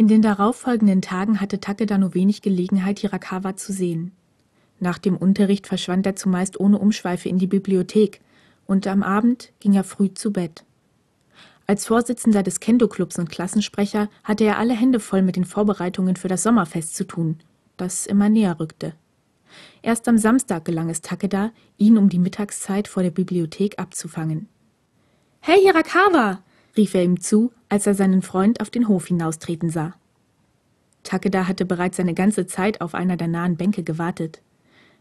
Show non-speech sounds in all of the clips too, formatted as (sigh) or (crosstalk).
In den darauffolgenden Tagen hatte Takeda nur wenig Gelegenheit, Hirakawa zu sehen. Nach dem Unterricht verschwand er zumeist ohne Umschweife in die Bibliothek und am Abend ging er früh zu Bett. Als Vorsitzender des Kendo-Clubs und Klassensprecher hatte er alle Hände voll mit den Vorbereitungen für das Sommerfest zu tun, das immer näher rückte. Erst am Samstag gelang es Takeda, ihn um die Mittagszeit vor der Bibliothek abzufangen. Hey Hirakawa! Rief er ihm zu, als er seinen Freund auf den Hof hinaustreten sah. Takeda hatte bereits seine ganze Zeit auf einer der nahen Bänke gewartet.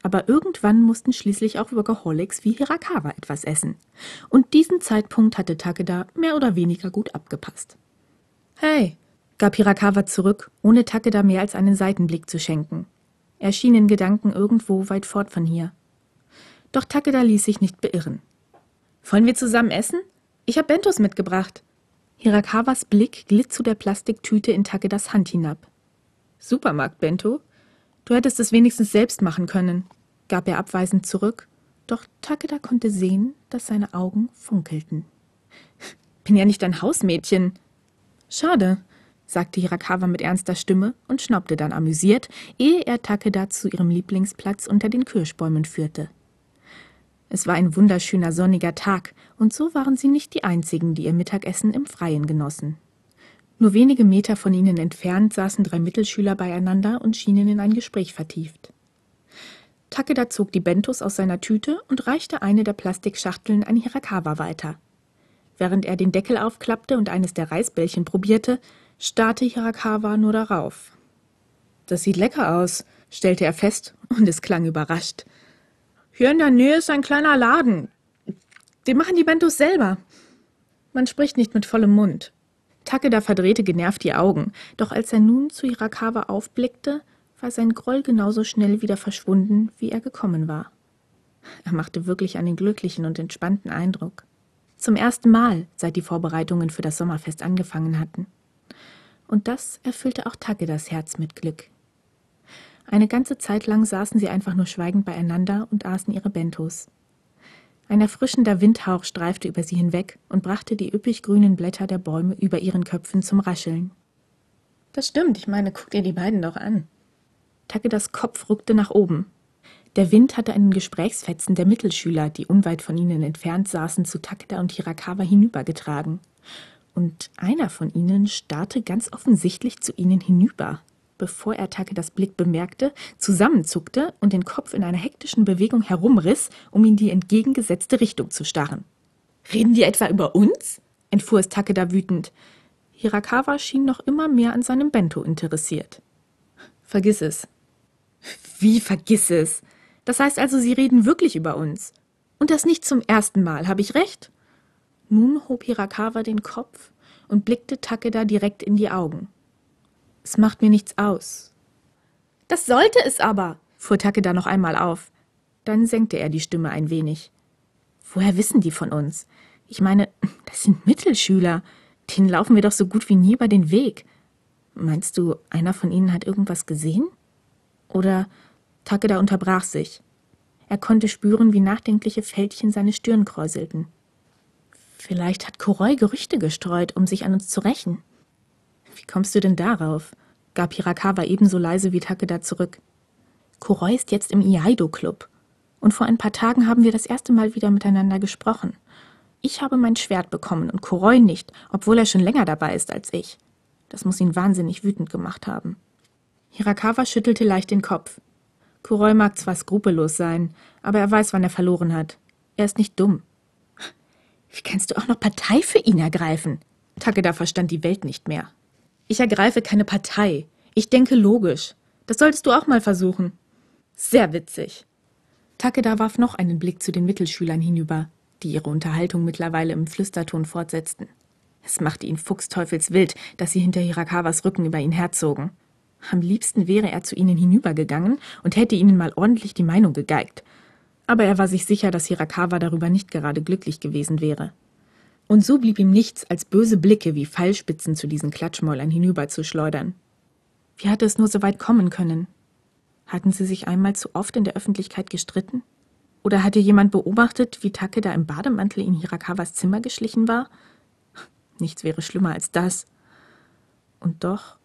Aber irgendwann mussten schließlich auch Workaholics wie Hirakawa etwas essen. Und diesen Zeitpunkt hatte Takeda mehr oder weniger gut abgepasst. Hey, gab Hirakawa zurück, ohne Takeda mehr als einen Seitenblick zu schenken. Er schien in Gedanken irgendwo weit fort von hier. Doch Takeda ließ sich nicht beirren. Wollen wir zusammen essen? Ich habe Bentos mitgebracht. Hirakawas Blick glitt zu der Plastiktüte in Takedas Hand hinab. Supermarkt, Bento? Du hättest es wenigstens selbst machen können, gab er abweisend zurück, doch Takeda konnte sehen, dass seine Augen funkelten. (laughs) Bin ja nicht ein Hausmädchen. Schade, sagte Hirakawa mit ernster Stimme und schnaubte dann amüsiert, ehe er Takeda zu ihrem Lieblingsplatz unter den Kirschbäumen führte. Es war ein wunderschöner sonniger Tag, und so waren sie nicht die einzigen, die ihr Mittagessen im Freien genossen. Nur wenige Meter von ihnen entfernt saßen drei Mittelschüler beieinander und schienen in ein Gespräch vertieft. Takeda zog die Bentos aus seiner Tüte und reichte eine der Plastikschachteln an Hirakawa weiter. Während er den Deckel aufklappte und eines der Reisbällchen probierte, starrte Hirakawa nur darauf. Das sieht lecker aus, stellte er fest, und es klang überrascht. Hier in der Nähe ist ein kleiner Laden. Die machen die Bentos selber. Man spricht nicht mit vollem Mund. Takeda verdrehte genervt die Augen, doch als er nun zu Hirakawa aufblickte, war sein Groll genauso schnell wieder verschwunden, wie er gekommen war. Er machte wirklich einen glücklichen und entspannten Eindruck. Zum ersten Mal, seit die Vorbereitungen für das Sommerfest angefangen hatten. Und das erfüllte auch Takedas Herz mit Glück. Eine ganze Zeit lang saßen sie einfach nur schweigend beieinander und aßen ihre Bentos. Ein erfrischender Windhauch streifte über sie hinweg und brachte die üppig grünen Blätter der Bäume über ihren Köpfen zum Rascheln. Das stimmt, ich meine, guck dir die beiden doch an. Takedas Kopf rückte nach oben. Der Wind hatte einen Gesprächsfetzen der Mittelschüler, die unweit von ihnen entfernt saßen, zu Takeda und Hirakawa hinübergetragen. Und einer von ihnen starrte ganz offensichtlich zu ihnen hinüber bevor er Takedas Blick bemerkte, zusammenzuckte und den Kopf in einer hektischen Bewegung herumriss, um in die entgegengesetzte Richtung zu starren. Reden die etwa über uns? entfuhr es Takeda wütend. Hirakawa schien noch immer mehr an seinem Bento interessiert. Vergiss es. Wie vergiss es? Das heißt also, Sie reden wirklich über uns. Und das nicht zum ersten Mal, habe ich recht? Nun hob Hirakawa den Kopf und blickte Takeda direkt in die Augen. Es macht mir nichts aus. Das sollte es aber, fuhr Takeda noch einmal auf. Dann senkte er die Stimme ein wenig. Woher wissen die von uns? Ich meine, das sind Mittelschüler. Denen laufen wir doch so gut wie nie über den Weg. Meinst du, einer von ihnen hat irgendwas gesehen? Oder Takeda unterbrach sich. Er konnte spüren, wie nachdenkliche Fältchen seine Stirn kräuselten. Vielleicht hat Kuroi Gerüchte gestreut, um sich an uns zu rächen. Wie kommst du denn darauf? gab Hirakawa ebenso leise wie Takeda zurück. Kuroi ist jetzt im Iaido-Club. Und vor ein paar Tagen haben wir das erste Mal wieder miteinander gesprochen. Ich habe mein Schwert bekommen und Kuroi nicht, obwohl er schon länger dabei ist als ich. Das muss ihn wahnsinnig wütend gemacht haben. Hirakawa schüttelte leicht den Kopf. Kuroi mag zwar skrupellos sein, aber er weiß, wann er verloren hat. Er ist nicht dumm. Wie kannst du auch noch Partei für ihn ergreifen? Takeda verstand die Welt nicht mehr. Ich ergreife keine Partei. Ich denke logisch. Das solltest du auch mal versuchen. Sehr witzig. Takeda warf noch einen Blick zu den Mittelschülern hinüber, die ihre Unterhaltung mittlerweile im Flüsterton fortsetzten. Es machte ihn fuchsteufelswild, dass sie hinter Hirakawas Rücken über ihn herzogen. Am liebsten wäre er zu ihnen hinübergegangen und hätte ihnen mal ordentlich die Meinung gegeigt. Aber er war sich sicher, dass Hirakawa darüber nicht gerade glücklich gewesen wäre. Und so blieb ihm nichts, als böse Blicke wie Pfeilspitzen zu diesen Klatschmäulern hinüberzuschleudern. Wie hatte es nur so weit kommen können? Hatten sie sich einmal zu oft in der Öffentlichkeit gestritten? Oder hatte jemand beobachtet, wie Takeda im Bademantel in Hirakawas Zimmer geschlichen war? Nichts wäre schlimmer als das. Und doch,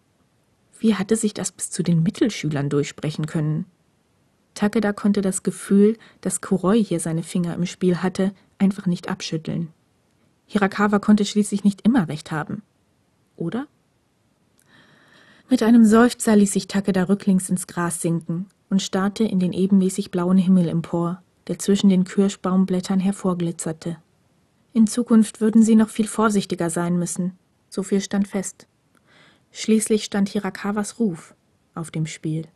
Wie hatte sich das bis zu den Mittelschülern durchsprechen können? Takeda konnte das Gefühl, dass Kuroi hier seine Finger im Spiel hatte, einfach nicht abschütteln. Hirakawa konnte schließlich nicht immer recht haben. Oder? Mit einem Seufzer ließ sich Takeda rücklings ins Gras sinken und starrte in den ebenmäßig blauen Himmel empor, der zwischen den Kirschbaumblättern hervorglitzerte. In Zukunft würden sie noch viel vorsichtiger sein müssen, so viel stand fest. Schließlich stand Hirakawas Ruf auf dem Spiel.